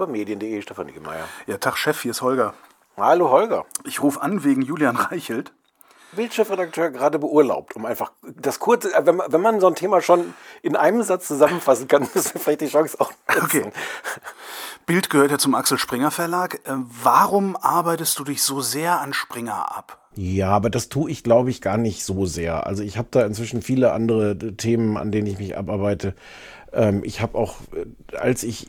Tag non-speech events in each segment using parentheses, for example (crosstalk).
über Medien.de, Stefan Niggemeier. Ja, Tag Chef, hier ist Holger. Hallo Holger. Ich rufe an wegen Julian (laughs) Reichelt. Bildchefredakteur gerade beurlaubt, um einfach das kurze, äh, wenn man, wenn man so ein Thema schon in einem Satz zusammenfassen kann, (laughs) ist vielleicht die Chance auch. nutzen. Okay. Bild gehört ja zum Axel Springer Verlag. Äh, Warum arbeitest du dich so sehr an Springer ab? Ja, aber das tue ich, glaube ich, gar nicht so sehr. Also ich habe da inzwischen viele andere Themen, an denen ich mich abarbeite. Ähm, ich habe auch, äh, als ich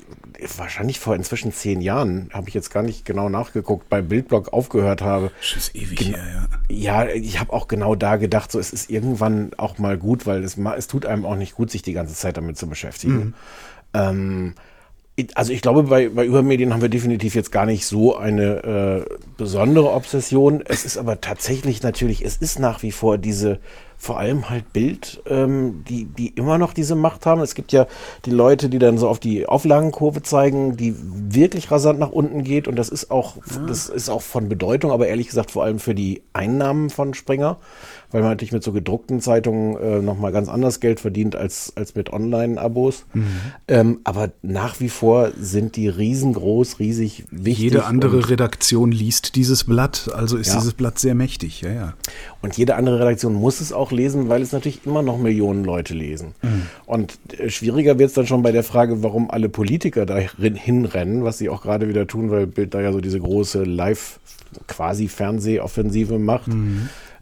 wahrscheinlich vor inzwischen zehn Jahren, habe ich jetzt gar nicht genau nachgeguckt, bei Bildblog aufgehört habe. Ist ewig Gen- her, ja. Ja, ich habe auch genau da gedacht, so es ist irgendwann auch mal gut, weil es, es tut einem auch nicht gut, sich die ganze Zeit damit zu beschäftigen. Ähm, ich- also ich glaube, bei, bei Übermedien haben wir definitiv jetzt gar nicht so eine äh, besondere Obsession. Es ist aber tatsächlich natürlich, es ist nach wie vor diese, vor allem halt Bild, ähm, die, die immer noch diese Macht haben. Es gibt ja die Leute, die dann so auf die Auflagenkurve zeigen, die wirklich rasant nach unten geht und das ist auch, das ist auch von Bedeutung, aber ehrlich gesagt vor allem für die Einnahmen von Springer, weil man natürlich mit so gedruckten Zeitungen äh, nochmal ganz anders Geld verdient als, als mit Online-Abos. Ähm, aber nach wie vor sind die riesengroß, riesig wichtig. Jede andere Redaktion liest dieses Blatt, also ist Ja. dieses Blatt sehr mächtig, ja, ja. und jede andere Redaktion muss es auch lesen, weil es natürlich immer noch Millionen Leute lesen. Und äh, schwieriger wird es dann schon bei der Frage, warum alle Politiker da hin- hinrennen, was sie auch gerade wieder tun, weil Bild da ja so diese große Live- quasi Fernsehoffensive macht.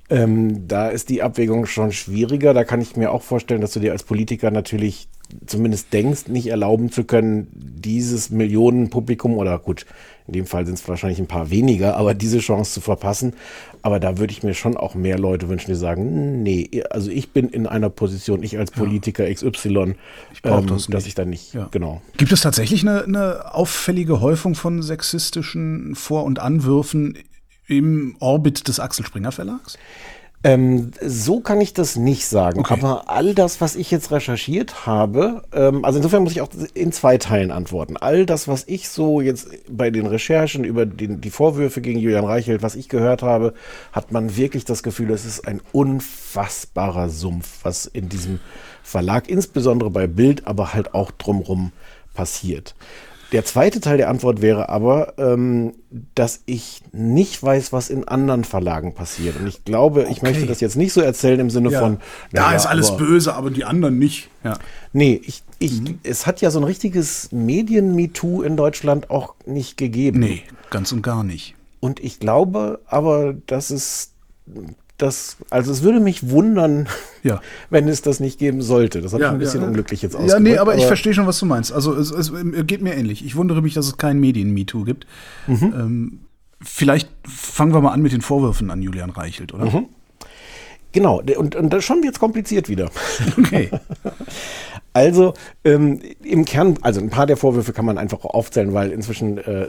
Ähm, da ist die Abwägung schon schwieriger. Da kann ich mir auch vorstellen, dass du dir als Politiker natürlich zumindest denkst, nicht erlauben zu können, dieses Millionenpublikum oder gut, in dem Fall sind es wahrscheinlich ein paar weniger, aber diese Chance zu verpassen. Aber da würde ich mir schon auch mehr Leute wünschen, die sagen, nee, also ich bin in einer Position, ich als Politiker XY, Ich ähm, das dass ich dann nicht, Ja. genau. Gibt es tatsächlich eine, eine auffällige Häufung von sexistischen Vor- und Anwürfen im Orbit des Axel Springer Verlags? Ähm, so kann ich das nicht sagen. Okay. Aber all das, was ich jetzt recherchiert habe, ähm, also insofern muss ich auch in zwei Teilen antworten. All das, was ich so jetzt bei den Recherchen über den, die Vorwürfe gegen Julian Reichelt, was ich gehört habe, hat man wirklich das Gefühl, es ist ein unfassbarer Sumpf, was in diesem Verlag, insbesondere bei Bild, aber halt auch drumrum passiert. Der zweite Teil der Antwort wäre aber, ähm, dass ich nicht weiß, was in anderen Verlagen passiert. Und ich glaube, ich möchte das jetzt nicht so erzählen im Sinne von, da naja, ist alles aber- böse, aber die anderen nicht. Ja. Nee, ich, ich, es hat ja so ein richtiges Medien-MeToo in Deutschland auch nicht gegeben. Nee, ganz und gar nicht. Und ich glaube aber, dass es das, also es würde mich wundern, (laughs) Ja. wenn es das nicht geben sollte. Das habe ich ein bisschen unglücklich jetzt ausgedrückt. Ja, nee, aber, ich verstehe schon, was du meinst. Also es, es geht mir ähnlich. Ich wundere mich, dass es kein Medien-MeToo gibt. Mhm. Ähm, vielleicht fangen wir mal an mit den Vorwürfen an Julian Reichelt, oder? Mhm. Genau, und, und das schon wird's kompliziert wieder. Okay. (laughs) Also ähm, im Kern, also ein paar der Vorwürfe kann man einfach aufzählen, weil inzwischen äh,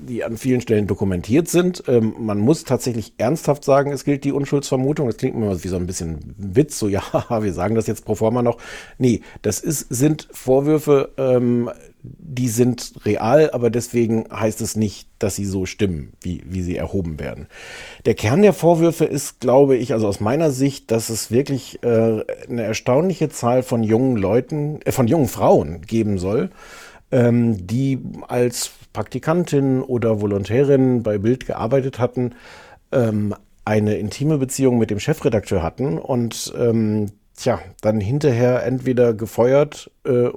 die an vielen Stellen dokumentiert sind. Ähm, man muss tatsächlich ernsthaft sagen, es gilt die Unschuldsvermutung. Das klingt immer wie so ein bisschen Witz, so (laughs) ja, wir sagen das jetzt pro forma noch. Nee, das ist, sind Vorwürfe, ähm, die sind real, aber deswegen heißt es nicht, dass sie so stimmen, wie, wie sie erhoben werden. Der Kern der Vorwürfe ist, glaube ich, also aus meiner Sicht, dass es wirklich äh, eine erstaunliche Zahl von jungen Leuten, äh, von jungen Frauen geben soll, ähm, die als Praktikantin oder Volontärin bei Bild gearbeitet hatten, ähm, eine intime Beziehung mit dem Chefredakteur hatten und ähm, tja, dann hinterher entweder gefeuert, äh,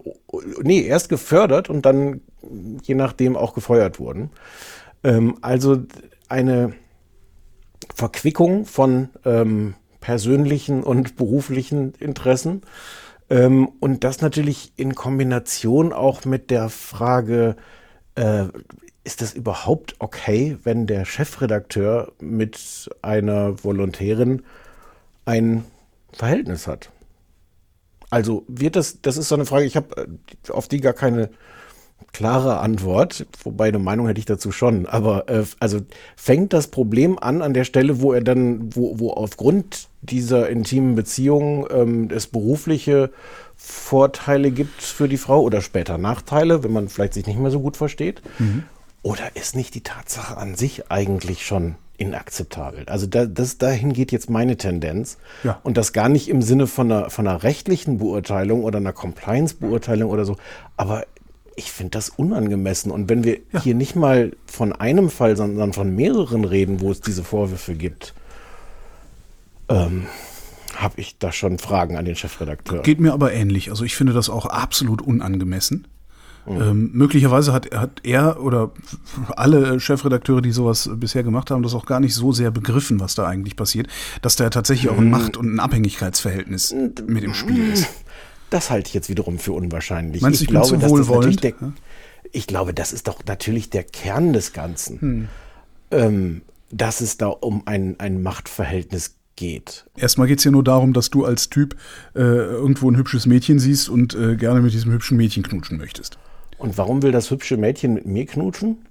nee, erst gefördert und dann je nachdem auch gefeuert wurden. Ähm, also eine Verquickung von ähm, persönlichen und (laughs) beruflichen Interessen. Ähm, und das natürlich in Kombination auch mit der Frage, äh, ist das überhaupt okay, wenn der Chefredakteur mit einer Volontärin ein Verhältnis hat? Also wird das, das ist so eine Frage, ich habe äh, auf die gar keine klare Antwort, wobei eine Meinung hätte ich dazu schon. Aber äh, also fängt das Problem an an der Stelle, wo er dann, wo, wo aufgrund dieser intimen Beziehung ähm, es berufliche Vorteile gibt für die Frau oder später Nachteile, wenn man vielleicht sich nicht mehr so gut versteht? Oder ist nicht die Tatsache an sich eigentlich schon inakzeptabel? Also da, das, dahin geht jetzt meine Tendenz. Ja. Und das gar nicht im Sinne von einer, von einer rechtlichen Beurteilung oder einer Compliance-Beurteilung oder so, aber ich finde das unangemessen. Und wenn wir ja. hier nicht mal von einem Fall, sondern von mehreren reden, wo es diese Vorwürfe gibt, ähm, habe ich da schon Fragen an den Chefredakteur. Geht mir aber ähnlich. Also ich finde das auch absolut unangemessen. Mhm. Ähm, möglicherweise hat, hat er oder alle Chefredakteure, die sowas bisher gemacht haben, das auch gar nicht so sehr begriffen, was da eigentlich passiert, dass da tatsächlich auch ein mhm. Macht- und ein Abhängigkeitsverhältnis mit im Spiel ist. Das halte ich jetzt wiederum für unwahrscheinlich. Meinst ich, ich glaube, dass das der, ich glaube, das ist doch natürlich der Kern des Ganzen. Hm. Ähm, dass es da um ein, ein Machtverhältnis geht. Erstmal geht es ja nur darum, dass du als Typ äh, irgendwo ein hübsches Mädchen siehst und äh, gerne mit diesem hübschen Mädchen knutschen möchtest. Und warum will das hübsche Mädchen mit mir knutschen?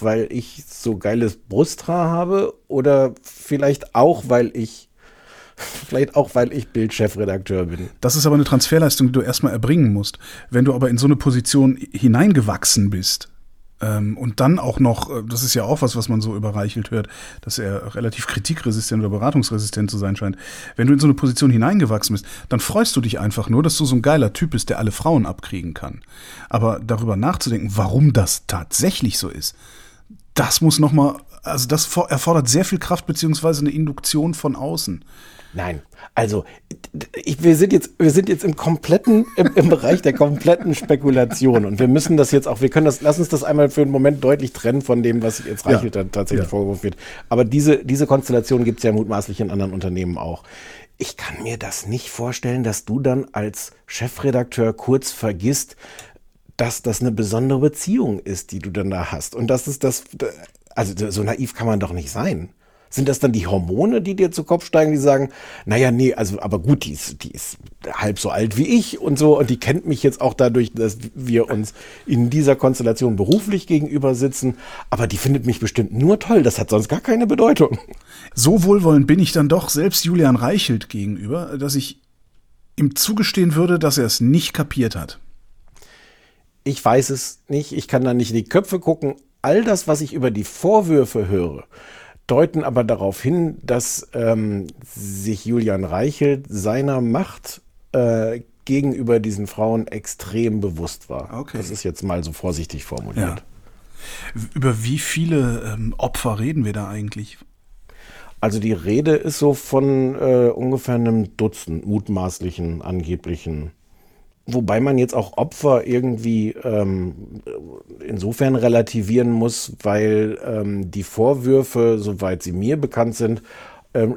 Weil ich so geiles Brusthaar habe oder vielleicht auch, weil ich (laughs) Vielleicht auch, weil ich Bildchefredakteur bin. Das ist aber eine Transferleistung, die du erstmal erbringen musst. Wenn du aber in so eine Position hineingewachsen bist, und dann auch noch, äh, das ist ja auch was, was man so überreichelt hört, dass er relativ kritikresistent oder beratungsresistent zu sein scheint. Wenn du in so eine Position hineingewachsen bist, dann freust du dich einfach nur, dass du so ein geiler Typ bist, der alle Frauen abkriegen kann. Aber darüber nachzudenken, warum das tatsächlich so ist, das muss nochmal, also das erfordert sehr viel Kraft beziehungsweise eine Induktion von außen. Nein, also ich, wir, sind jetzt, wir sind jetzt im kompletten, im, im, Bereich der kompletten Spekulation und wir müssen das jetzt auch, wir können das, lass uns das einmal für einen Moment deutlich trennen von dem, was jetzt Reichelt ja. tatsächlich ja. vorgeworfen wird. Aber diese, diese Konstellation gibt es ja mutmaßlich in anderen Unternehmen auch. Ich kann mir das nicht vorstellen, dass du dann als Chefredakteur kurz vergisst, dass das eine besondere Beziehung ist, die du dann da hast. Und das ist das, also so naiv kann man doch nicht sein. Sind das dann die Hormone, die dir zu Kopf steigen, die sagen, naja, nee, also, aber gut, die ist, die ist halb so alt wie ich und so und die kennt mich jetzt auch dadurch, dass wir uns in dieser Konstellation beruflich gegenüber sitzen, aber die findet mich bestimmt nur toll, das hat sonst gar keine Bedeutung. So wohlwollend bin ich dann doch selbst Julian Reichelt gegenüber, dass ich ihm zugestehen würde, dass er es nicht kapiert hat. Ich weiß es nicht, ich kann da nicht in die Köpfe gucken. All das, was ich über die Vorwürfe höre, deuten aber darauf hin, dass ähm, sich Julian Reichelt seiner Macht äh, gegenüber diesen Frauen extrem bewusst war. Okay. Das ist jetzt mal so vorsichtig formuliert. Ja. Über wie viele ähm, Opfer reden wir da eigentlich? Also die Rede ist so von äh, ungefähr einem Dutzend mutmaßlichen, angeblichen Wobei man jetzt auch Opfer irgendwie ähm, insofern relativieren muss, weil ähm, die Vorwürfe, soweit sie mir bekannt sind, ähm,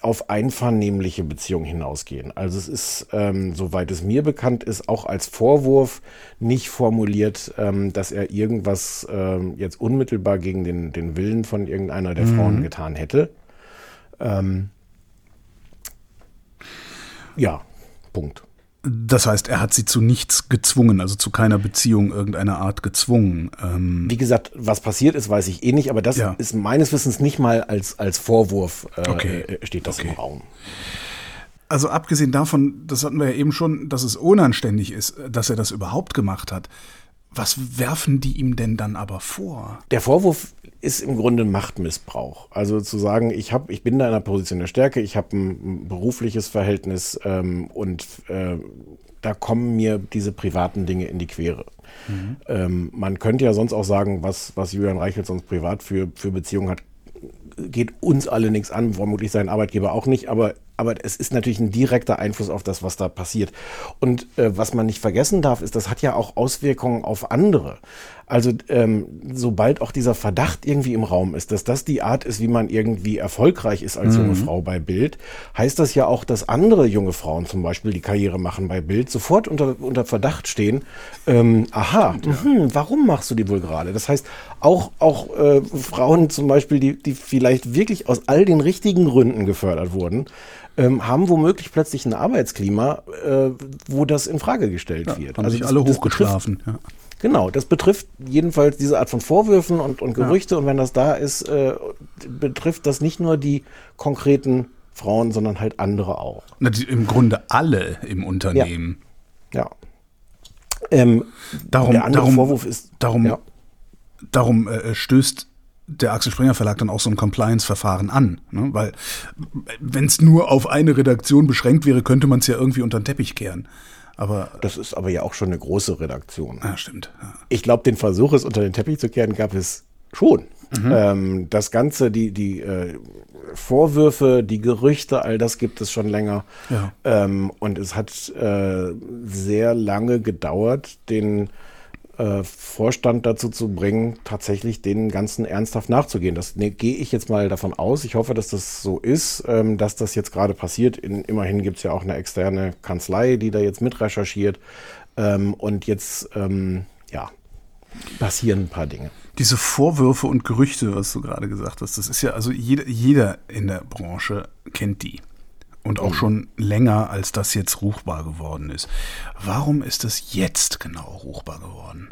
auf einvernehmliche Beziehungen hinausgehen. Also es ist, ähm, soweit es mir bekannt ist, auch als Vorwurf nicht formuliert, ähm, dass er irgendwas ähm, jetzt unmittelbar gegen den, den Willen von irgendeiner der mhm. Frauen getan hätte. Ähm, ja, Punkt. Das heißt, er hat sie zu nichts gezwungen, also zu keiner Beziehung irgendeiner Art gezwungen. Ähm Wie gesagt, was passiert ist, weiß ich eh nicht, aber das ja. ist meines Wissens nicht mal als, als Vorwurf äh, okay. Äh, steht das okay. im Raum. Also abgesehen davon, das hatten wir ja eben schon, dass es unanständig ist, dass er das überhaupt gemacht hat. Was werfen die ihm denn dann aber vor? Der Vorwurf ist im Grunde Machtmissbrauch. Also zu sagen, ich, hab, ich bin da in einer Position der Stärke, ich habe ein berufliches Verhältnis ähm, und äh, da kommen mir diese privaten Dinge in die Quere. Mhm. Ähm, man könnte ja sonst auch sagen, was, was Julian Reichelt sonst privat für, für Beziehungen hat, geht uns alle nichts an, vermutlich sein Arbeitgeber auch nicht, aber aber es ist natürlich ein direkter Einfluss auf das, was da passiert. Und äh, was man nicht vergessen darf, ist, das hat ja auch Auswirkungen auf andere. Also ähm, sobald auch dieser Verdacht irgendwie im Raum ist, dass das die Art ist, wie man irgendwie erfolgreich ist als mhm. junge Frau bei Bild, heißt das ja auch, dass andere junge Frauen zum Beispiel, die Karriere machen bei Bild, sofort unter, unter Verdacht stehen. Ähm, aha, Stimmt, ja. mh, warum machst du die wohl gerade? Das heißt, auch, auch äh, Frauen zum Beispiel, die, die vielleicht wirklich aus all den richtigen Gründen gefördert wurden, ähm, haben womöglich plötzlich ein Arbeitsklima, äh, wo das in Frage gestellt ja, wird. Haben also sich alle hochgeschlafen. Ja. Genau, das betrifft jedenfalls diese Art von Vorwürfen und, und Gerüchte. Ja. Und wenn das da ist, äh, betrifft das nicht nur die konkreten Frauen, sondern halt andere auch. Na, die, Im Grunde alle im Unternehmen. Ja. ja. Ähm, darum, der andere darum, Vorwurf ist. Darum, ja. darum äh, stößt der Axel Springer Verlag dann auch so ein Compliance-Verfahren an. Ne? Weil wenn es nur auf eine Redaktion beschränkt wäre, könnte man es ja irgendwie unter den Teppich kehren. Aber das ist aber ja auch schon eine große Redaktion. Ja, stimmt. Ja. Ich glaube, den Versuch, es unter den Teppich zu kehren, gab es schon. Mhm. Ähm, das Ganze, die, die äh, Vorwürfe, die Gerüchte, all das gibt es schon länger. Ja. Ähm, und es hat äh, sehr lange gedauert, den äh, Vorstand dazu zu bringen, tatsächlich den Ganzen ernsthaft nachzugehen. Das ne, gehe ich jetzt mal davon aus. Ich hoffe, dass das so ist, ähm, dass das jetzt gerade passiert. In, immerhin gibt es ja auch eine externe Kanzlei, die da jetzt mit recherchiert. Ähm, und jetzt, ähm, ja, passieren ein paar Dinge. Diese Vorwürfe und Gerüchte, was du gerade gesagt hast, das ist ja, also jeder, jeder in der Branche kennt die. Und auch schon länger, als das jetzt ruchbar geworden ist. Warum ist das jetzt genau ruchbar geworden?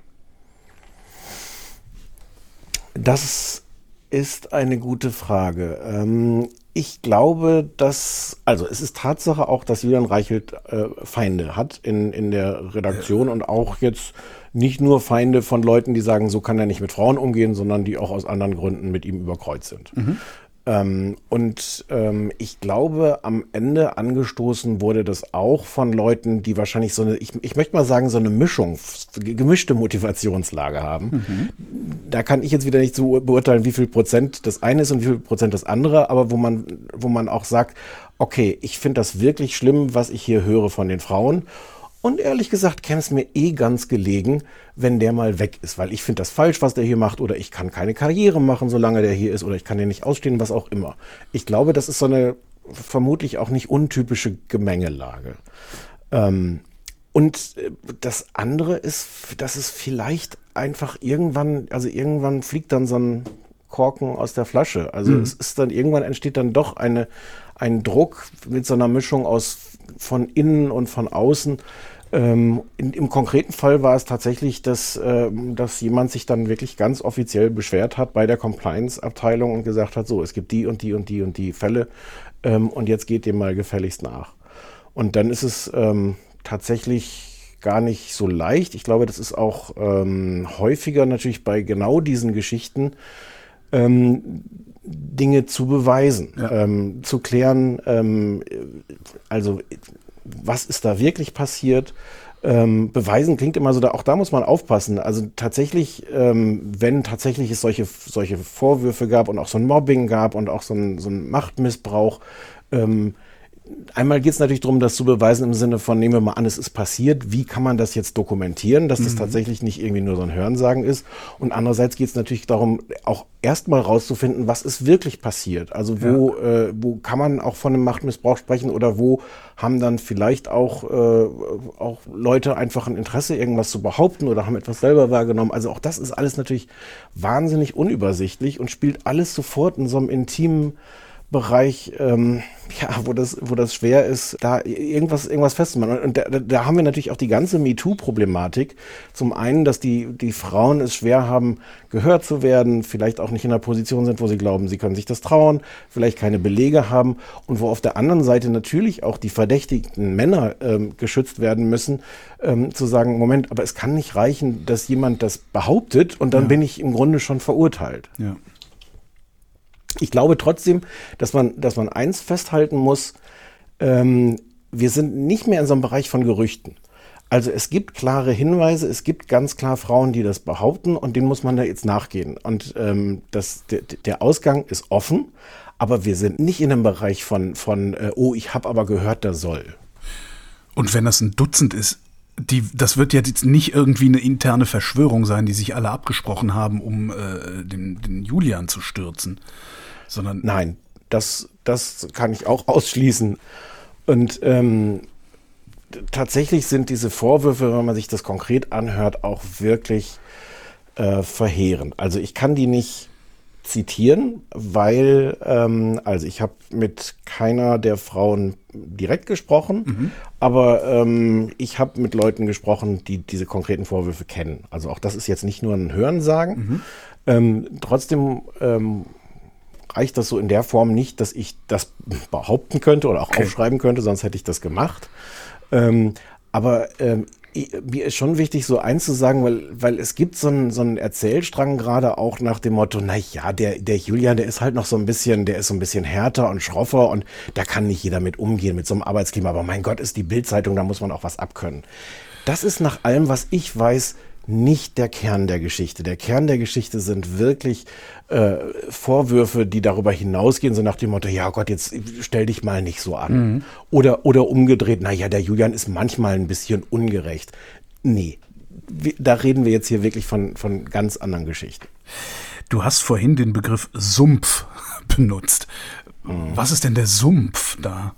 Das ist eine gute Frage. Ähm, ich glaube, dass, also es ist Tatsache auch, dass Julian Reichelt äh, Feinde hat in, in der Redaktion und auch jetzt nicht nur Feinde von Leuten, die sagen, so kann er nicht mit Frauen umgehen, sondern die auch aus anderen Gründen mit ihm überkreuzt sind. Mhm. Ähm, und ähm, ich glaube, am Ende angestoßen wurde das auch von Leuten, die wahrscheinlich so eine, ich, ich möchte mal sagen, so eine Mischung, gemischte Motivationslage haben. Mhm. Da kann ich jetzt wieder nicht so beurteilen, wie viel Prozent das eine ist und wie viel Prozent das andere, aber wo man, wo man auch sagt, okay, ich finde das wirklich schlimm, was ich hier höre von den Frauen. Und ehrlich gesagt käme es mir eh ganz gelegen, wenn der mal weg ist, weil ich finde das falsch, was der hier macht, oder ich kann keine Karriere machen, solange der hier ist, oder ich kann den nicht ausstehen, was auch immer. Ich glaube, das ist so eine vermutlich auch nicht untypische Gemengelage. Ähm, und äh, das andere ist, dass es vielleicht einfach irgendwann, also irgendwann fliegt dann so ein Korken aus der Flasche. Also mhm. es ist dann irgendwann entsteht dann doch eine, ein Druck mit so einer Mischung aus von innen und von außen, ähm, in, Im konkreten Fall war es tatsächlich, dass, ähm, dass jemand sich dann wirklich ganz offiziell beschwert hat bei der Compliance-Abteilung und gesagt hat, so, es gibt die und die und die und die Fälle ähm, und jetzt geht dem mal gefälligst nach. Und dann ist es ähm, tatsächlich gar nicht so leicht. Ich glaube, das ist auch ähm, häufiger natürlich bei genau diesen Geschichten. Ähm, Dinge zu beweisen, ja. ähm, zu klären, ähm, also was ist da wirklich passiert. Ähm, beweisen klingt immer so, da, auch da muss man aufpassen. Also tatsächlich, ähm, wenn tatsächlich es solche, solche Vorwürfe gab und auch so ein Mobbing gab und auch so ein, so ein Machtmissbrauch, ähm, einmal geht es natürlich darum, das zu beweisen im Sinne von, nehmen wir mal an, es ist passiert, wie kann man das jetzt dokumentieren, dass das mhm. tatsächlich nicht irgendwie nur so ein Hörensagen ist. Und andererseits geht es natürlich darum, auch erstmal rauszufinden, was ist wirklich passiert. Also wo, ja. äh, wo kann man auch von einem Machtmissbrauch sprechen oder wo haben dann vielleicht auch, äh, auch Leute einfach ein Interesse, irgendwas zu behaupten oder haben etwas selber wahrgenommen. Also auch das ist alles natürlich wahnsinnig unübersichtlich und spielt alles sofort in so einem intimen Bereich, ähm, ja, wo das, wo das schwer ist, da irgendwas, irgendwas festzumachen. Und da, da haben wir natürlich auch die ganze MeToo-Problematik. Zum einen, dass die, die Frauen es schwer haben, gehört zu werden, vielleicht auch nicht in einer Position sind, wo sie glauben, sie können sich das trauen, vielleicht keine Belege haben und wo auf der anderen Seite natürlich auch die verdächtigten Männer ähm, geschützt werden müssen, ähm, zu sagen, Moment, aber es kann nicht reichen, dass jemand das behauptet und dann ja. bin ich im Grunde schon verurteilt. Ja. Ich glaube trotzdem, dass man, dass man eins festhalten muss, ähm, wir sind nicht mehr in so einem Bereich von Gerüchten. Also es gibt klare Hinweise, es gibt ganz klar Frauen, die das behaupten und denen muss man da jetzt nachgehen. Und ähm, das, der, der Ausgang ist offen, aber wir sind nicht in einem Bereich von, von äh, oh, ich habe aber gehört, da soll. Und wenn das ein Dutzend ist, die, das wird jetzt nicht irgendwie eine interne Verschwörung sein, die sich alle abgesprochen haben, um äh, den, den Julian zu stürzen sondern. Nein, das, das kann ich auch ausschließen. Und ähm, tatsächlich sind diese Vorwürfe, wenn man sich das konkret anhört, auch wirklich äh, verheerend. Also ich kann die nicht zitieren, weil, ähm, also ich habe mit keiner der Frauen direkt gesprochen, mhm. aber ähm, ich habe mit Leuten gesprochen, die diese konkreten Vorwürfe kennen. Also auch das ist jetzt nicht nur ein Hörensagen. Mhm. Ähm, trotzdem ähm, reicht das so in der Form nicht, dass ich das behaupten könnte oder auch okay. aufschreiben könnte, sonst hätte ich das gemacht. Ähm, aber ähm, mir ist schon wichtig, so eins zu sagen, weil, weil es gibt so einen, so einen Erzählstrang gerade auch nach dem Motto, na ja, der, der Julian, der ist halt noch so ein bisschen, der ist so ein bisschen härter und schroffer und da kann nicht jeder mit umgehen, mit so einem Arbeitsklima. Aber mein Gott, ist die Bildzeitung, da muss man auch was abkönnen. Das ist nach allem, was ich weiß, nicht der Kern der Geschichte. Der Kern der Geschichte sind wirklich äh, Vorwürfe, die darüber hinausgehen, so nach dem Motto, ja Gott, jetzt stell dich mal nicht so an. Mhm. Oder, oder umgedreht, naja, der Julian ist manchmal ein bisschen ungerecht. Nee, da reden wir jetzt hier wirklich von, von ganz anderen Geschichten. Du hast vorhin den Begriff Sumpf (laughs) benutzt. Mhm. Was ist denn der Sumpf da?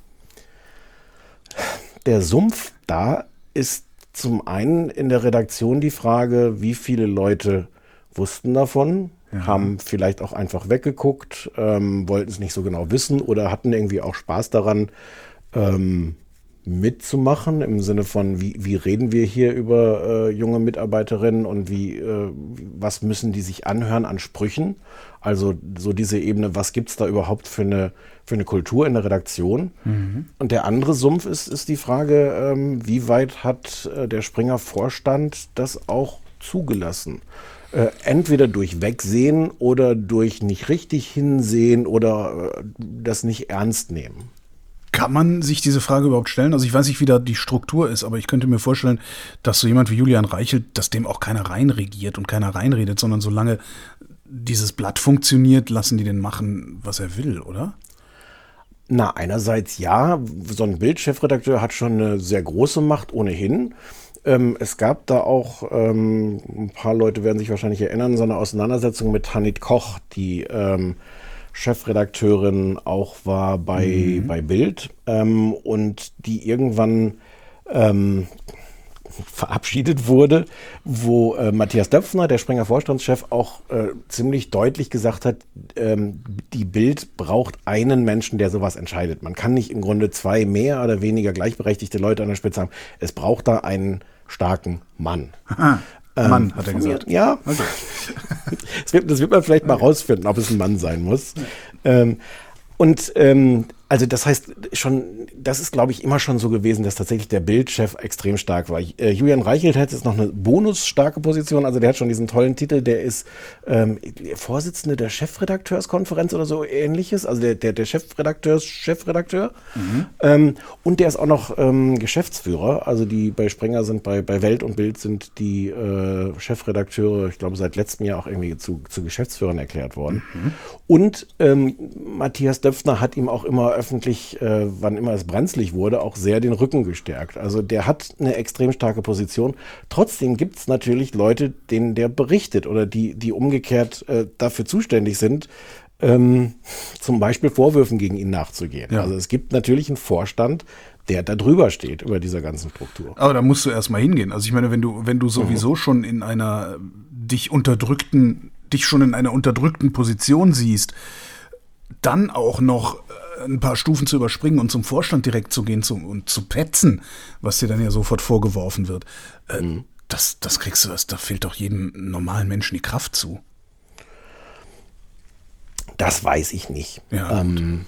Der Sumpf da ist zum einen in der Redaktion die Frage, wie viele Leute wussten davon, ja. haben vielleicht auch einfach weggeguckt, ähm, wollten es nicht so genau wissen oder hatten irgendwie auch Spaß daran, ähm, mitzumachen, im Sinne von, wie, wie reden wir hier über äh, junge Mitarbeiterinnen und wie, äh, was müssen die sich anhören an Sprüchen? Also so diese Ebene, was gibt es da überhaupt für eine, für eine Kultur in der Redaktion? Mhm. Und der andere Sumpf ist, ist die Frage, ähm, wie weit hat äh, der Springer Vorstand das auch zugelassen? Äh, entweder durch Wegsehen oder durch nicht richtig hinsehen oder äh, das nicht ernst nehmen. Kann man sich diese Frage überhaupt stellen? Also ich weiß nicht, wie da die Struktur ist, aber ich könnte mir vorstellen, dass so jemand wie Julian Reichelt, dass dem auch keiner reinregiert und keiner reinredet, sondern solange dieses Blatt funktioniert, lassen die den machen, was er will, oder? Na, einerseits ja, so ein Bildchefredakteur hat schon eine sehr große Macht ohnehin. Ähm, es gab da auch, ähm, ein paar Leute werden sich wahrscheinlich erinnern, so eine Auseinandersetzung mit Hanit Koch, die ähm, Chefredakteurin auch war bei, mhm. bei Bild ähm, und die irgendwann ähm, verabschiedet wurde, wo äh, Matthias Döpfner, der Springer Vorstandschef, auch äh, ziemlich deutlich gesagt hat, ähm, die Bild braucht einen Menschen, der sowas entscheidet. Man kann nicht im Grunde zwei mehr oder weniger gleichberechtigte Leute an der Spitze haben. Es braucht da einen starken Mann. Aha. Mann, ähm, hat er gesagt. Mir, ja. Okay. (laughs) das, wird, das, wird, man vielleicht mal rausfinden, ob es ein Mann sein muss. Ähm, und ähm, also das heißt schon, das ist glaube ich immer schon so gewesen, dass tatsächlich der Bildchef extrem stark war. Äh, Julian Reichelt hat jetzt noch eine bonusstarke Position, also der hat schon diesen tollen Titel, der ist ähm, Vorsitzende der Chefredakteurskonferenz oder so ähnliches, also der, der, der Chefredakteurs Chefredakteur. Mhm. Ähm, und der ist auch noch ähm, Geschäftsführer, also die bei Sprenger sind, bei, bei Welt und Bild sind die äh, Chefredakteure, ich glaube seit letztem Jahr auch irgendwie zu, zu Geschäftsführern erklärt worden. Mhm. Und ähm, Matthias Döpfner hat ihm auch immer öffentlich, äh, wann immer es brenzlig wurde, auch sehr den Rücken gestärkt. Also der hat eine extrem starke Position. Trotzdem gibt es natürlich Leute, denen der berichtet oder die, die umgekehrt äh, dafür zuständig sind, ähm, zum Beispiel Vorwürfen gegen ihn nachzugehen. Ja. Also es gibt natürlich einen Vorstand, der da drüber steht, über dieser ganzen Struktur. Aber da musst du erstmal hingehen. Also ich meine, wenn du, wenn du sowieso mhm. schon in einer dich unterdrückten, dich schon in einer unterdrückten Position siehst, dann auch noch ein paar Stufen zu überspringen und zum Vorstand direkt zu gehen zu, und zu petzen, was dir dann ja sofort vorgeworfen wird, äh, mhm. das, das kriegst du, das, da fehlt doch jedem normalen Menschen die Kraft zu. Das weiß ich nicht. Ja, ähm,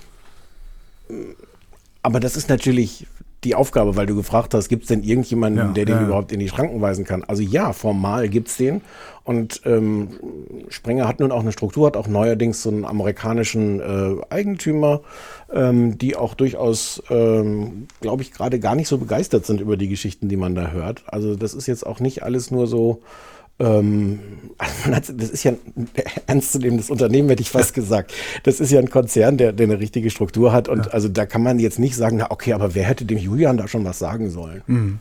aber das ist natürlich die Aufgabe, weil du gefragt hast, gibt es denn irgendjemanden, ja, der den ja. überhaupt in die Schranken weisen kann? Also ja, formal gibt es den. Und ähm, Springer hat nun auch eine Struktur, hat auch neuerdings so einen amerikanischen äh, Eigentümer, ähm, die auch durchaus, ähm, glaube ich, gerade gar nicht so begeistert sind über die Geschichten, die man da hört. Also das ist jetzt auch nicht alles nur so ähm, (laughs) also das ist ja ein (laughs) ernstzunehmendes Unternehmen, hätte ich fast (laughs) gesagt. Das ist ja ein Konzern, der, der eine richtige Struktur hat. Und ja. also da kann man jetzt nicht sagen, na okay, aber wer hätte dem Julian da schon was sagen sollen? Mhm.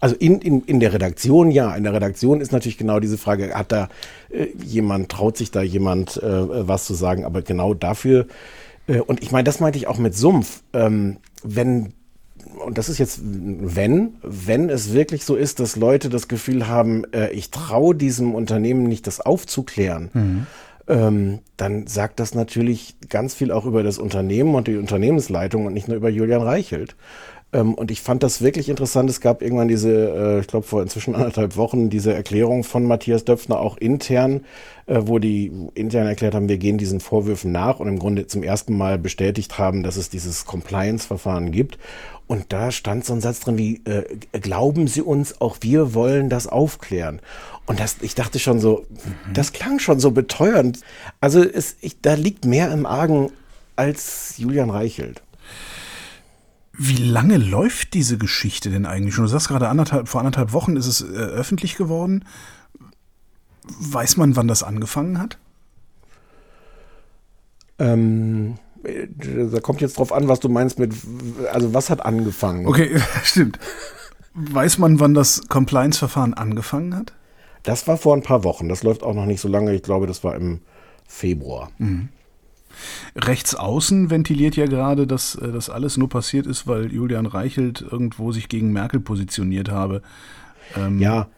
Also in, in, in der Redaktion, ja. In der Redaktion ist natürlich genau diese Frage, hat da äh, jemand, traut sich da jemand äh, was zu sagen? Aber genau dafür, äh, und ich meine, das meinte ich auch mit Sumpf, ähm, wenn und das ist jetzt wenn, wenn es wirklich so ist, dass Leute das Gefühl haben, äh, ich traue diesem Unternehmen nicht, das aufzuklären, mhm. ähm, dann sagt das natürlich ganz viel auch über das Unternehmen und die Unternehmensleitung und nicht nur über Julian Reichelt. Ähm, und ich fand das wirklich interessant. Es gab irgendwann diese, äh, ich glaube vor inzwischen anderthalb Wochen, diese Erklärung von Matthias Döpfner auch intern, äh, wo die intern erklärt haben, wir gehen diesen Vorwürfen nach und im Grunde zum ersten Mal bestätigt haben, dass es dieses Compliance-Verfahren gibt. Und da stand so ein Satz drin wie, äh, glauben Sie uns, auch wir wollen das aufklären. Und das, ich dachte schon so, mhm. das klang schon so beteuernd. Also es, ich, da liegt mehr im Argen als Julian Reichelt. Wie lange läuft diese Geschichte denn eigentlich schon? Du sagst gerade, anderthalb, vor anderthalb Wochen ist es äh, öffentlich geworden. Weiß man, wann das angefangen hat? Ähm, da kommt jetzt drauf an, was du meinst mit, also was hat angefangen? Okay, (laughs) stimmt. Weiß man, wann das Compliance-Verfahren angefangen hat? Das war vor ein paar Wochen. Das läuft auch noch nicht so lange. Ich glaube, das war im Februar. Mhm. Rechts außen ventiliert ja gerade, dass äh, das alles nur passiert ist, weil Julian Reichelt irgendwo sich gegen Merkel positioniert habe. Ähm, ja.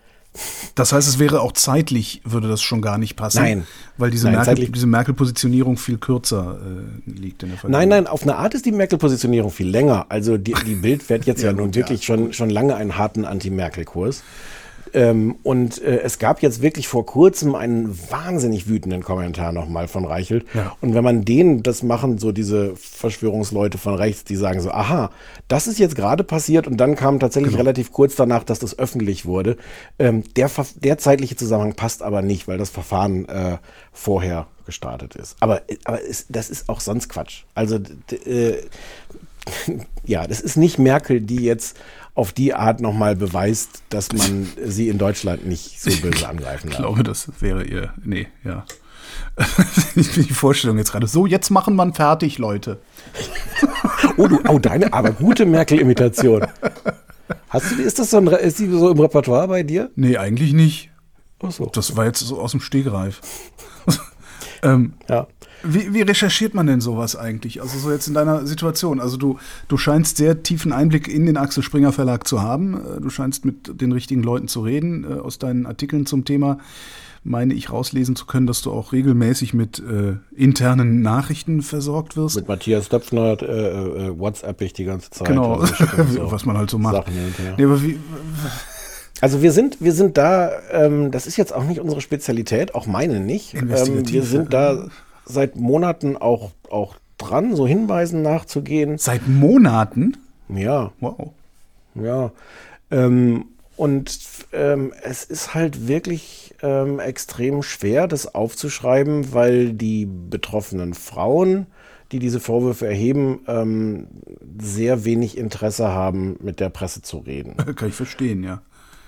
Das heißt, es wäre auch zeitlich, würde das schon gar nicht passen. Nein. Weil diese, nein, Merkel, diese Merkel-Positionierung viel kürzer äh, liegt in der Vergangenheit. Nein, nein, auf eine Art ist die Merkel-Positionierung viel länger. Also die, die Bild fährt jetzt (laughs) ja, ja nun wirklich ja. schon, schon lange einen harten Anti-Merkel-Kurs. Ähm, und äh, es gab jetzt wirklich vor kurzem einen wahnsinnig wütenden Kommentar nochmal von Reichelt. Ja. Und wenn man den, das machen so diese Verschwörungsleute von rechts, die sagen so, aha, das ist jetzt gerade passiert und dann kam tatsächlich genau. relativ kurz danach, dass das öffentlich wurde. Ähm, der, der zeitliche Zusammenhang passt aber nicht, weil das Verfahren äh, vorher gestartet ist. Aber, aber ist, das ist auch sonst Quatsch. Also äh, (laughs) ja, das ist nicht Merkel, die jetzt auf die Art nochmal beweist, dass man sie in Deutschland nicht so böse (laughs) angreifen darf. Ich glaube, das wäre ihr. Nee, ja. (laughs) ich bin die Vorstellung jetzt gerade. So, jetzt machen wir fertig, Leute. (laughs) oh, du, oh, deine, aber gute Merkel-Imitation. Hast du, ist das so, ein, ist die so im Repertoire bei dir? Nee, eigentlich nicht. Ach so. Das war jetzt so aus dem Stegreif. ähm, ja. Wie, wie, recherchiert man denn sowas eigentlich? Also so jetzt in deiner Situation. Also du, du scheinst sehr tiefen Einblick in den Axel Springer Verlag zu haben. Äh, du scheinst mit den richtigen Leuten zu reden. Äh, aus deinen Artikeln zum Thema meine ich rauslesen zu können, dass du auch regelmäßig mit äh, internen Nachrichten versorgt wirst. Mit Matthias Döpfner äh, äh, WhatsApp ich die ganze Zeit. Genau, also (laughs) so was man halt so macht. Nee, aber wie, also wir sind, wir sind da, ähm, das ist jetzt auch nicht unsere Spezialität, auch meine nicht. Ähm, wir sind da seit Monaten auch, auch dran, so Hinweisen nachzugehen. Seit Monaten? Ja. Wow. Ja. Ähm, und ähm, es ist halt wirklich ähm, extrem schwer, das aufzuschreiben, weil die betroffenen Frauen, die diese Vorwürfe erheben, ähm, sehr wenig Interesse haben, mit der Presse zu reden. (laughs) Kann ich verstehen, ja.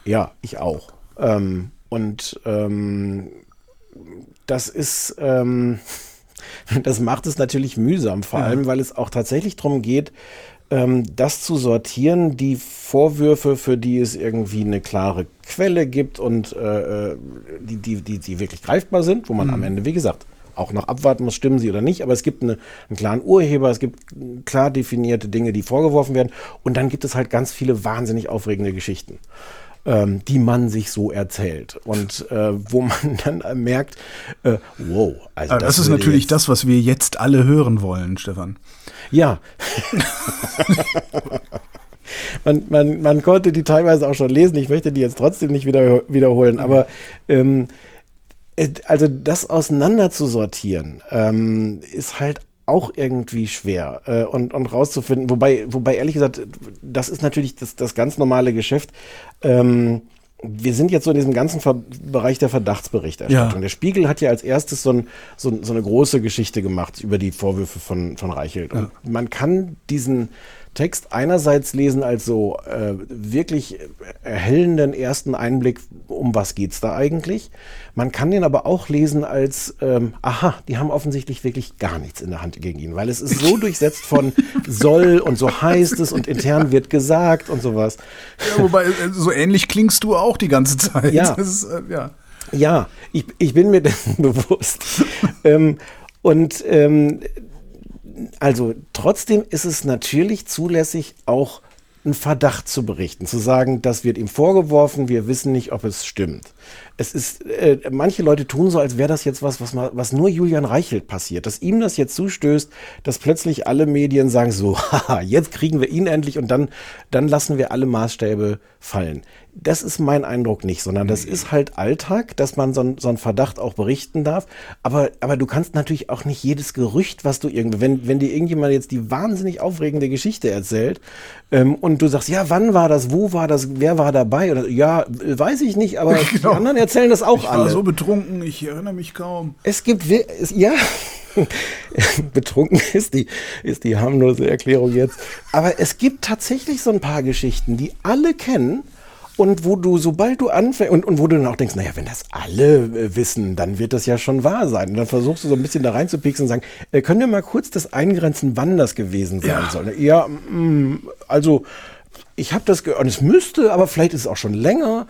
Ja, ich auch. Ähm, und ähm, das ist, ähm, (laughs) das macht es natürlich mühsam, vor allem, weil es auch tatsächlich darum geht, ähm, das zu sortieren, die Vorwürfe, für die es irgendwie eine klare Quelle gibt und äh, äh, die, die, die, die wirklich greifbar sind, wo man mhm. am Ende, wie gesagt, auch noch abwarten muss, stimmen sie oder nicht, aber es gibt eine, einen klaren Urheber, es gibt klar definierte Dinge, die vorgeworfen werden. Und dann gibt es halt ganz viele wahnsinnig aufregende Geschichten ähm, die man sich so erzählt. Und äh, wo man (laughs) dann merkt, äh, wow. Also das, das ist natürlich das, was wir jetzt alle hören wollen, Stefan. Ja. (laughs) man, man, man konnte die teilweise auch schon lesen. Ich möchte die jetzt trotzdem nicht wieder, wiederholen. Aber ähm, äh, also das auseinander zu sortieren, ähm, ist halt auch irgendwie schwer äh, und, und rauszufinden. Wobei, wobei ehrlich gesagt, das ist natürlich das, das ganz normale Geschäft. Ähm, wir sind jetzt so in diesem ganzen Ver Bereich der Verdachtsberichterstattung. Ja. Der Spiegel hat ja als erstes so, ein, so, so, eine große Geschichte gemacht über die Vorwürfe von, von Reichelt. Und ja. man kann diesen Text einerseits lesen als so äh, wirklich erhellenden ersten Einblick, um was geht's da eigentlich. Man kann den aber auch lesen als, ähm, aha, die haben offensichtlich wirklich gar nichts in der Hand gegen ihn, weil es ist so durchsetzt von (laughs) soll und so heißt es und intern wird gesagt und sowas. Ja, wobei, äh, so ähnlich klingst du auch die ganze Zeit. Ja, ist, äh, ja. ja ich, ich bin mir (laughs) dessen bewusst. ähm, und ähm, also trotzdem ist es natürlich zulässig, auch einen Verdacht zu berichten, zu sagen, das wird ihm vorgeworfen, wir wissen nicht, ob es stimmt. Es ist, äh, manche Leute tun so, als wäre das jetzt was, was, mal, was nur Julian Reichelt passiert, dass ihm das jetzt zustößt, dass plötzlich alle Medien sagen so, (laughs) haha, jetzt kriegen wir ihn endlich und dann, dann lassen wir alle Maßstäbe fallen. Das ist mein Eindruck nicht, sondern das ist halt Alltag, dass man so, so einen Verdacht auch berichten darf. Aber, aber du kannst natürlich auch nicht jedes Gerücht, was du irgendwie, wenn, wenn dir irgendjemand jetzt die wahnsinnig aufregende Geschichte erzählt ähm, und du sagst, ja, wann war das, wo war das, wer war dabei? Oder ja, weiß ich nicht, aber (laughs) genau. die anderen erzählen das auch ich alle. Ich war so betrunken, ich erinnere mich kaum. Es gibt, es, ja, (laughs) betrunken ist die, ist die harmlose Erklärung jetzt. Aber es gibt tatsächlich so ein paar Geschichten, die alle kennen und wo du, sobald du anfängst, und, und wo du dann auch denkst, naja, wenn das alle äh, wissen, dann wird das ja schon wahr sein. Und dann versuchst du so ein bisschen da reinzupixen und sagen, äh, können wir mal kurz das eingrenzen, wann das gewesen sein ja. soll? Ja, mh, mm, also ich habe das gehört, und es müsste, aber vielleicht ist es auch schon länger.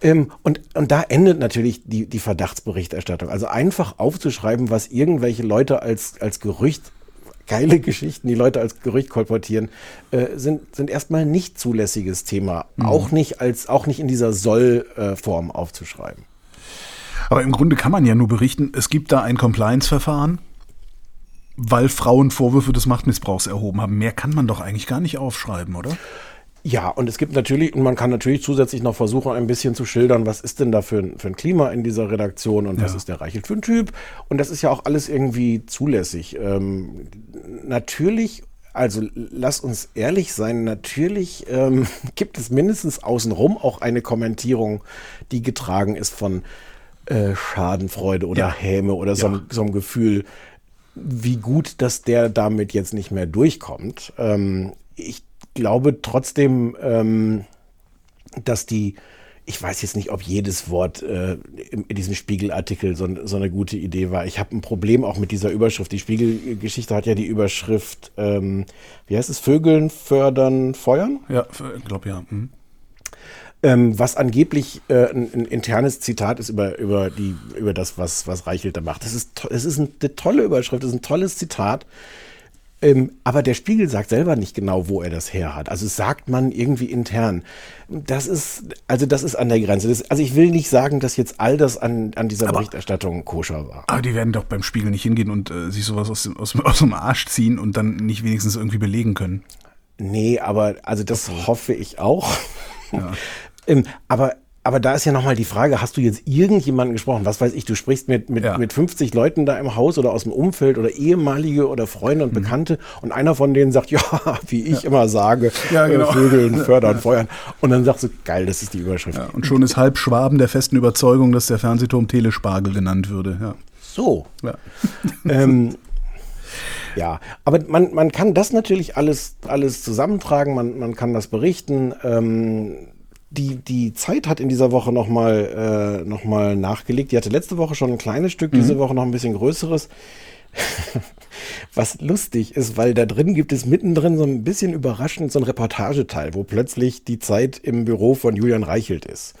Ähm, und, und da endet natürlich die, die Verdachtsberichterstattung. Also einfach aufzuschreiben, was irgendwelche Leute als, als Gerücht geile Geschichten, die Leute als Gerücht kolportieren, äh, sind, sind erstmal nicht zulässiges Thema. Mhm. Auch nicht als, auch nicht in dieser Soll-Form aufzuschreiben. Aber im Grunde kann man ja nur berichten, es gibt da ein Compliance-Verfahren, weil Frauen Vorwürfe des Machtmissbrauchs erhoben haben. Mehr kann man doch eigentlich gar nicht aufschreiben, oder? Ja, und es gibt natürlich, und man kann natürlich zusätzlich noch versuchen, ein bisschen zu schildern, was ist denn da für ein, für ein Klima in dieser Redaktion und ja. was ist der Reichelt für ein Typ. Und das ist ja auch alles irgendwie zulässig. Ähm, natürlich, also lass uns ehrlich sein, natürlich ähm, (laughs) gibt es mindestens außenrum auch eine Kommentierung, die getragen ist von äh, Schadenfreude oder ja. Häme oder so, ja. so einem Gefühl, wie gut, dass der damit jetzt nicht mehr durchkommt. Ähm, ich glaube trotzdem, ähm, dass die, ich weiß jetzt nicht, ob jedes Wort äh, in, in, diesem Spiegelartikel so, so, eine gute Idee war. Ich habe ein Problem auch mit dieser Überschrift. Die Spiegelgeschichte hat ja die Überschrift, ähm, wie heißt es, Vögeln fördern, feuern? Ja, ich glaube ja. Mhm. Ähm, was angeblich äh, ein, ein, internes Zitat ist über, über, die, über das, was, was Reichelt da macht. Das ist, das ist eine tolle Überschrift, das ist ein tolles Zitat. Ähm, aber der Spiegel sagt selber nicht genau, wo er das her hat. Also sagt man irgendwie intern. Das ist, also das ist an der Grenze. Das, also ich will nicht sagen, dass jetzt all das an, an dieser aber, Berichterstattung koscher war. Aber die werden doch beim Spiegel nicht hingehen und äh, sich sowas aus, aus, (laughs) aus dem Arsch ziehen und dann nicht wenigstens irgendwie belegen können. Nee, aber also das hoffe ich auch. Ja. (laughs) ähm, aber aber da ist ja nochmal die Frage, hast du jetzt irgendjemanden gesprochen? Was weiß ich, du sprichst mit, mit, ja. mit 50 Leuten da im Haus oder aus dem Umfeld oder ehemalige oder Freunde und mhm. Bekannte und einer von denen sagt, (laughs) ja, wie ich ja. immer sage, ja, äh, genau. Vögeln, (laughs) fördern, feuern. Und dann sagst du, geil, das ist die Überschrift. und schon ist halb Schwaben der festen Überzeugung, dass der Fernsehturm Telespargel genannt würde. So. Ja. (laughs) ähm, ja, aber man, man kann das natürlich alles, alles zusammentragen, man, man kann das berichten. Ähm, die, die Zeit hat in dieser Woche nochmal äh, noch nachgelegt. Die hatte letzte Woche schon ein kleines Stück, mhm. diese Woche noch ein bisschen größeres. (laughs) Was lustig ist, weil da drin gibt es mittendrin so ein bisschen überraschend so ein Reportageteil, wo plötzlich die Zeit im Büro von Julian Reichelt ist.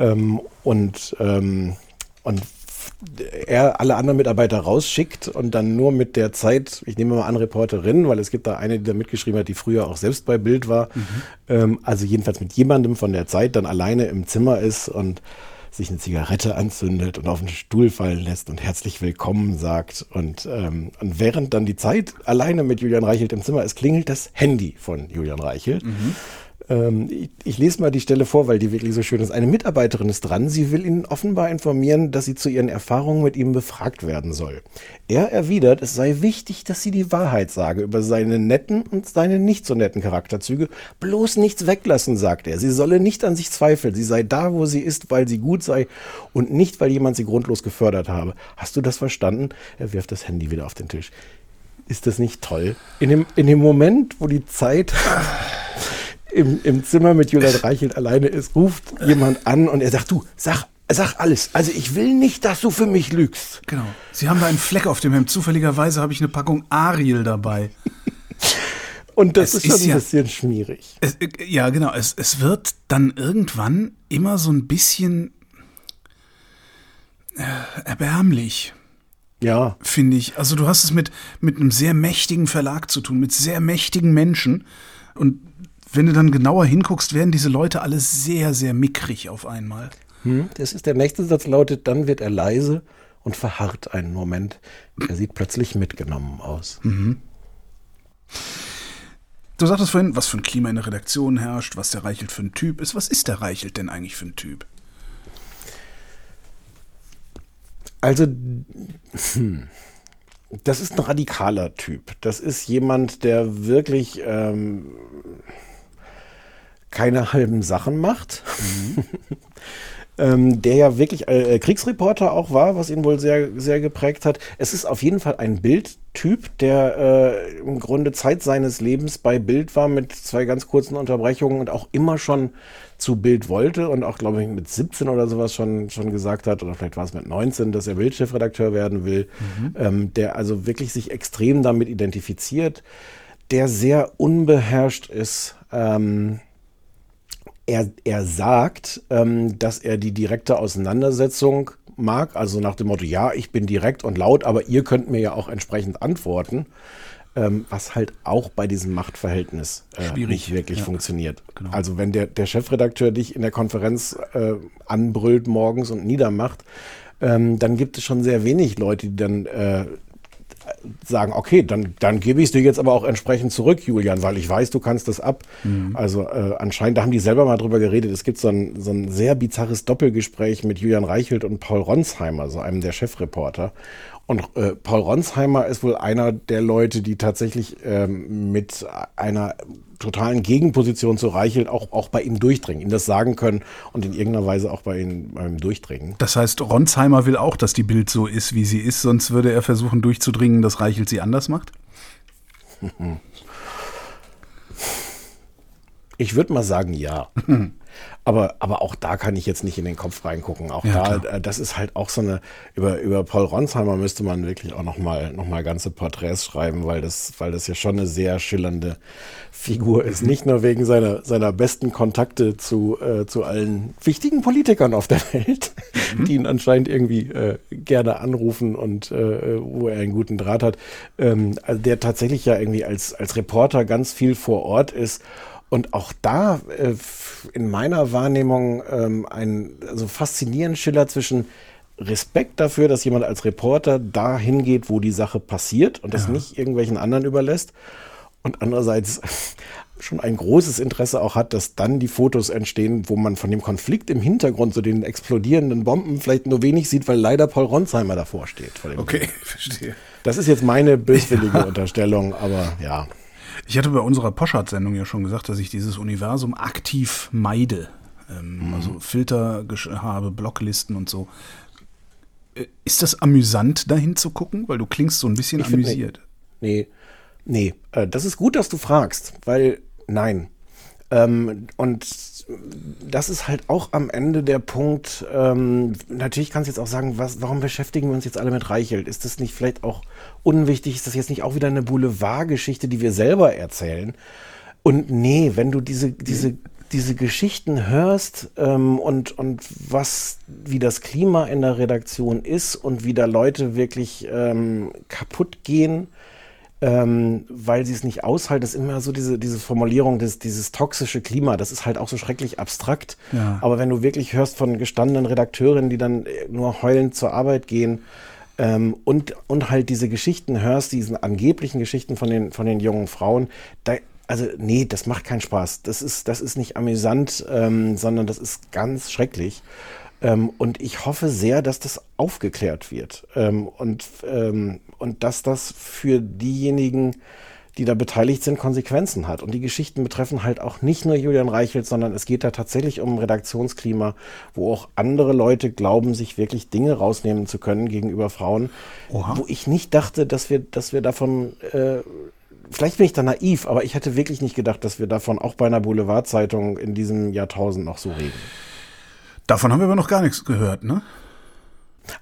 Ähm, und, ähm, und er alle anderen Mitarbeiter rausschickt und dann nur mit der Zeit, ich nehme mal an, Reporterin, weil es gibt da eine, die da mitgeschrieben hat, die früher auch selbst bei Bild war, mhm. ähm, also jedenfalls mit jemandem von der Zeit dann alleine im Zimmer ist und sich eine Zigarette anzündet und auf den Stuhl fallen lässt und herzlich willkommen sagt. Und, ähm, und während dann die Zeit alleine mit Julian Reichelt im Zimmer ist, klingelt das Handy von Julian Reichelt. Mhm. Ähm, ich, ich, lese mal die Stelle vor, weil die wirklich so schön ist. Eine Mitarbeiterin ist dran. Sie will ihn offenbar informieren, dass sie zu ihren Erfahrungen mit ihm befragt werden soll. Er erwidert, es sei wichtig, dass sie die Wahrheit sage über seine netten und seine nicht so netten Charakterzüge. Bloß nichts weglassen, sagt er. Sie solle nicht an sich zweifeln. Sie sei da, wo sie ist, weil sie gut sei und nicht, weil jemand sie grundlos gefördert habe. Hast du das verstanden? Er wirft das Handy wieder auf den Tisch. Ist das nicht toll? In dem, in dem Moment, wo die Zeit im, im Zimmer mit Julian Reichelt alleine ist, ruft jemand an und er sagt, du, sag, sag alles. Also ich will nicht, dass du für mich lügst. Genau. Sie haben da einen Fleck auf dem Hemd. Zufälligerweise habe ich eine Packung Ariel dabei. Und das es ist schon ist ein ja, bisschen schmierig. Es, äh, ja, genau. Es, es wird dann irgendwann immer so ein bisschen äh, erbärmlich. Ja. Finde ich. Also du hast es mit, mit einem sehr mächtigen Verlag zu tun, mit sehr mächtigen Menschen. Und wenn du dann genauer hinguckst, werden diese Leute alle sehr, sehr mickrig auf einmal. Hm, das ist der nächste Satz lautet, dann wird er leise und verharrt einen Moment. Er sieht plötzlich mitgenommen aus. Mhm. Du sagtest vorhin, was für ein Klima in der Redaktion herrscht, was der Reichelt für ein Typ ist. Was ist der Reichelt denn eigentlich für ein Typ? Also, hm, das ist ein radikaler Typ. Das ist jemand, der wirklich ähm, keine halben Sachen macht. Mhm. (laughs) ähm, der ja wirklich äh, Kriegsreporter auch war, was ihn wohl sehr, sehr geprägt hat. Es ist auf jeden Fall ein Bildtyp, der äh, im Grunde Zeit seines Lebens bei Bild war mit zwei ganz kurzen Unterbrechungen und auch immer schon zu Bild wollte und auch, glaube ich, mit 17 oder sowas schon, schon gesagt hat, oder vielleicht war es mit 19, dass er Bildchefredakteur werden will, mhm. ähm, der also wirklich sich extrem damit identifiziert, der sehr unbeherrscht ist. Ähm, er, er sagt, ähm, dass er die direkte Auseinandersetzung mag, also nach dem Motto, ja, ich bin direkt und laut, aber ihr könnt mir ja auch entsprechend antworten ähm, was halt auch bei diesem Machtverhältnis äh, nicht wirklich ja. funktioniert. Genau. Also wenn der, der Chefredakteur dich in der Konferenz äh, anbrüllt morgens und niedermacht, ähm, dann gibt es schon sehr wenig Leute, die dann äh, sagen, okay, dann, dann gebe ich es dir jetzt aber auch entsprechend zurück, Julian, weil ich weiß, du kannst das ab. Mhm. Also äh, anscheinend, da haben die selber mal drüber geredet, es gibt so ein, so ein sehr bizarres Doppelgespräch mit Julian Reichelt und Paul Ronsheimer, so einem der Chefreporter. Und äh, Paul Ronsheimer ist wohl einer der Leute, die tatsächlich ähm, mit einer totalen Gegenposition zu Reichelt auch, auch bei ihm durchdringen, ihm das sagen können und in irgendeiner Weise auch bei ihm, bei ihm durchdringen. Das heißt, Ronsheimer will auch, dass die Bild so ist, wie sie ist, sonst würde er versuchen durchzudringen, dass Reichelt sie anders macht? (laughs) Ich würde mal sagen, ja. Aber, aber auch da kann ich jetzt nicht in den Kopf reingucken. Auch ja, da, klar. Äh, das ist halt auch so eine, über, über Paul Ronsheimer müsste man wirklich auch nochmal noch mal ganze Porträts schreiben, weil das, weil das ja schon eine sehr schillernde Figur ist. Nicht nur wegen seiner, seiner besten Kontakte zu, äh, zu allen wichtigen Politikern auf der (laughs) Welt, mhm. die ihn anscheinend irgendwie äh, gerne anrufen und äh, wo er einen guten Draht hat, ähm, also der tatsächlich ja irgendwie als, als Reporter ganz viel vor Ort ist und auch da äh, in meiner Wahrnehmung ähm, ein also faszinierend Schiller zwischen Respekt dafür, dass jemand als Reporter da hingeht, wo die Sache passiert und das ja. nicht irgendwelchen anderen überlässt. Und andererseits (laughs) schon ein großes Interesse auch hat, dass dann die Fotos entstehen, wo man von dem Konflikt im Hintergrund, so den explodierenden Bomben, vielleicht nur wenig sieht, weil leider Paul Ronsheimer davor steht. okay, Bild. verstehe. Das ist jetzt meine böswillige ja. Unterstellung, aber ja. Ich hatte bei unserer Poschardt-Sendung ja schon gesagt, dass ich dieses Universum aktiv meide. Ähm, mhm. Also Filter habe, Blocklisten und so. Äh, ist das amüsant, dahin zu gucken? Weil du klingst so ein bisschen ich amüsiert. Nee, nee. nee. Äh, das ist gut, dass du fragst, weil nein. Ähm, und das ist halt auch am Ende der Punkt. Ähm, natürlich kannst du jetzt auch sagen, was, warum beschäftigen wir uns jetzt alle mit Reichelt? Ist das nicht vielleicht auch unwichtig? Ist das jetzt nicht auch wieder eine Boulevardgeschichte, die wir selber erzählen? Und nee, wenn du diese, diese, diese Geschichten hörst ähm, und, und was, wie das Klima in der Redaktion ist und wie da Leute wirklich ähm, kaputt gehen, ähm, weil sie es nicht aushalten. Das ist immer so diese, diese Formulierung, des, dieses toxische Klima, das ist halt auch so schrecklich abstrakt. Ja. Aber wenn du wirklich hörst von gestandenen Redakteurinnen, die dann nur heulend zur Arbeit gehen, ähm, und, und halt diese Geschichten hörst, diese angeblichen Geschichten von den, von den jungen Frauen, da, also nee, das macht keinen Spaß. Das ist, das ist nicht amüsant, ähm, sondern das ist ganz schrecklich. Ähm, und ich hoffe sehr, dass das aufgeklärt wird ähm, und, ähm, und dass das für diejenigen, die da beteiligt sind, Konsequenzen hat. Und die Geschichten betreffen halt auch nicht nur Julian Reichelt, sondern es geht da tatsächlich um ein Redaktionsklima, wo auch andere Leute glauben, sich wirklich Dinge rausnehmen zu können gegenüber Frauen, Oha. wo ich nicht dachte, dass wir, dass wir davon äh, vielleicht bin ich da naiv, aber ich hätte wirklich nicht gedacht, dass wir davon auch bei einer Boulevardzeitung in diesem Jahrtausend noch so reden. Davon haben wir aber noch gar nichts gehört, ne?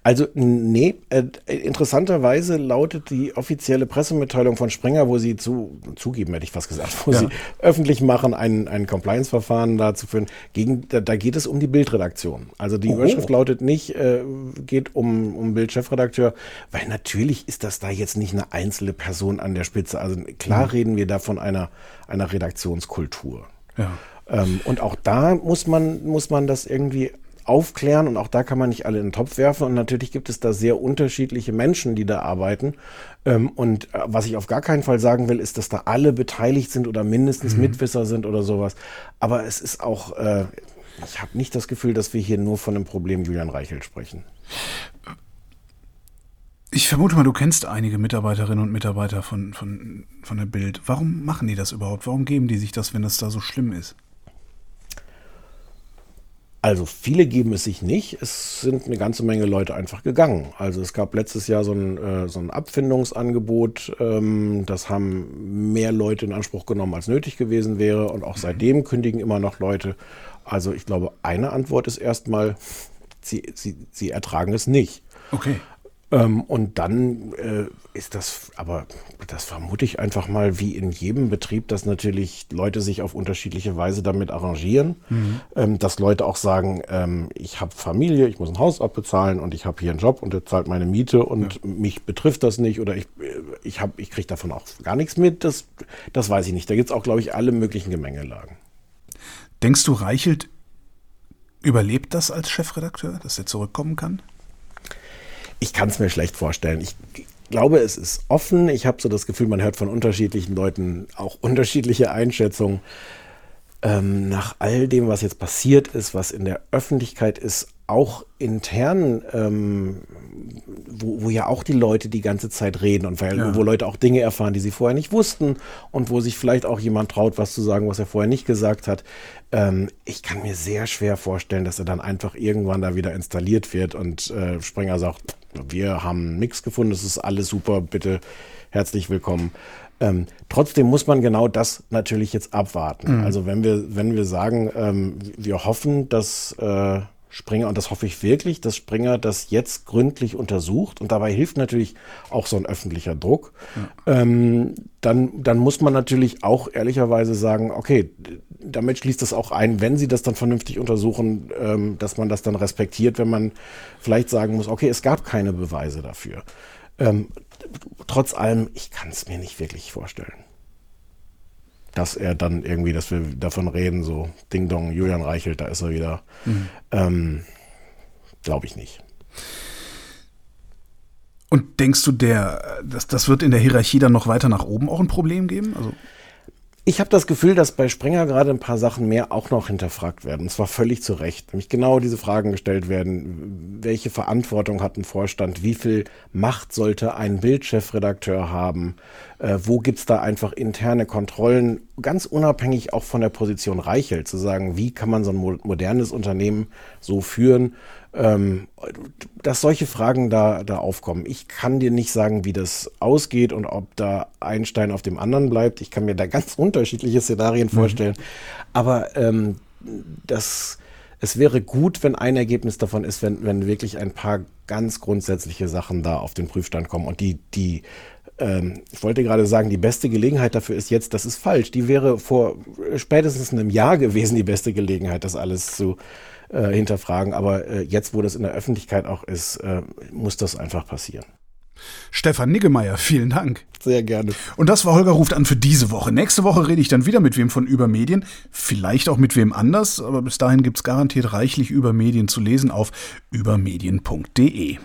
Also, nee, äh, interessanterweise lautet die offizielle Pressemitteilung von Springer, wo sie zu, zugeben, hätte ich fast gesagt, wo ja. sie öffentlich machen, ein, ein Compliance-Verfahren dazu führen. Gegen, da, da, geht es um die Bildredaktion. Also die oh. Überschrift lautet nicht, äh, geht um, um Bildchefredakteur, weil natürlich ist das da jetzt nicht eine einzelne Person an der Spitze. Also klar mhm. reden wir da von einer, einer Redaktionskultur. Ja. Ähm, und auch da muss man, muss man das irgendwie aufklären und auch da kann man nicht alle in den Topf werfen. Und natürlich gibt es da sehr unterschiedliche Menschen, die da arbeiten. Ähm, und äh, was ich auf gar keinen Fall sagen will, ist, dass da alle beteiligt sind oder mindestens mhm. Mitwisser sind oder sowas. Aber es ist auch, äh, ich habe nicht das Gefühl, dass wir hier nur von dem Problem Julian Reichelt sprechen. Ich vermute mal, du kennst einige Mitarbeiterinnen und Mitarbeiter von, von, von der Bild. Warum machen die das überhaupt? Warum geben die sich das, wenn das da so schlimm ist? Also viele geben es sich nicht. Es sind eine ganze Menge Leute einfach gegangen. Also es gab letztes Jahr so ein, äh, so ein Abfindungsangebot. Ähm, das haben mehr Leute in Anspruch genommen, als nötig gewesen wäre. Und auch seitdem kündigen immer noch Leute. Also ich glaube, eine Antwort ist erstmal, sie, sie, sie ertragen es nicht. Okay. Ähm, und dann äh, ist das, aber das vermute ich einfach mal, wie in jedem Betrieb, dass natürlich Leute sich auf unterschiedliche Weise damit arrangieren, mhm. ähm, dass Leute auch sagen, ähm, ich habe Familie, ich muss ein Haus abbezahlen und ich habe hier einen Job und der zahlt meine Miete und ja. mich betrifft das nicht oder ich, äh, ich, hab, ich kriege davon auch gar nichts mit, das, das weiß ich nicht. Da gibt es auch, glaube ich, alle möglichen Gemengelagen. Denkst du, Reichelt überlebt das als Chefredakteur, dass er zurückkommen kann? Ich kann es mir schlecht vorstellen. Ich glaube, es ist offen. Ich habe so das Gefühl, man hört von unterschiedlichen Leuten auch unterschiedliche Einschätzungen. Ähm, nach all dem, was jetzt passiert ist, was in der Öffentlichkeit ist, auch intern, ähm, wo, wo ja auch die Leute die ganze Zeit reden und weil, ja. wo Leute auch Dinge erfahren, die sie vorher nicht wussten und wo sich vielleicht auch jemand traut, was zu sagen, was er vorher nicht gesagt hat. Ähm, ich kann mir sehr schwer vorstellen, dass er dann einfach irgendwann da wieder installiert wird und äh, Springer sagt, wir haben nichts gefunden, es ist alles super, bitte herzlich willkommen. Ähm, trotzdem muss man genau das natürlich jetzt abwarten. Mhm. Also wenn wir, wenn wir sagen, ähm, wir hoffen, dass äh, Springer, und das hoffe ich wirklich, dass Springer das jetzt gründlich untersucht und dabei hilft natürlich auch so ein öffentlicher Druck, ja. ähm, dann, dann muss man natürlich auch ehrlicherweise sagen, okay, damit schließt das auch ein, wenn sie das dann vernünftig untersuchen, ähm, dass man das dann respektiert, wenn man vielleicht sagen muss, okay, es gab keine Beweise dafür. Ähm, trotz allem, ich kann es mir nicht wirklich vorstellen dass er dann irgendwie, dass wir davon reden, so Ding Dong, Julian Reichelt, da ist er wieder. Mhm. Ähm, Glaube ich nicht. Und denkst du, der, das, das wird in der Hierarchie dann noch weiter nach oben auch ein Problem geben? Also ich habe das Gefühl, dass bei Springer gerade ein paar Sachen mehr auch noch hinterfragt werden. Und zwar völlig zu Recht. Nämlich genau diese Fragen gestellt werden. Welche Verantwortung hat ein Vorstand? Wie viel Macht sollte ein Bildchefredakteur haben? Äh, wo gibt's da einfach interne Kontrollen? Ganz unabhängig auch von der Position Reichelt zu sagen, wie kann man so ein modernes Unternehmen so führen? Ähm, dass solche Fragen da, da aufkommen. Ich kann dir nicht sagen, wie das ausgeht und ob da ein Stein auf dem anderen bleibt. Ich kann mir da ganz unterschiedliche Szenarien mhm. vorstellen. Aber ähm, das, es wäre gut, wenn ein Ergebnis davon ist, wenn, wenn wirklich ein paar ganz grundsätzliche Sachen da auf den Prüfstand kommen und die, die ähm, ich wollte gerade sagen, die beste Gelegenheit dafür ist jetzt, das ist falsch. Die wäre vor spätestens einem Jahr gewesen, die beste Gelegenheit, das alles zu, äh, hinterfragen. Aber äh, jetzt, wo das in der Öffentlichkeit auch ist, äh, muss das einfach passieren. Stefan Niggemeier, vielen Dank. Sehr gerne. Und das war Holger ruft an für diese Woche. Nächste Woche rede ich dann wieder mit wem von Übermedien. Vielleicht auch mit wem anders, aber bis dahin gibt es garantiert reichlich Übermedien zu lesen auf übermedien.de.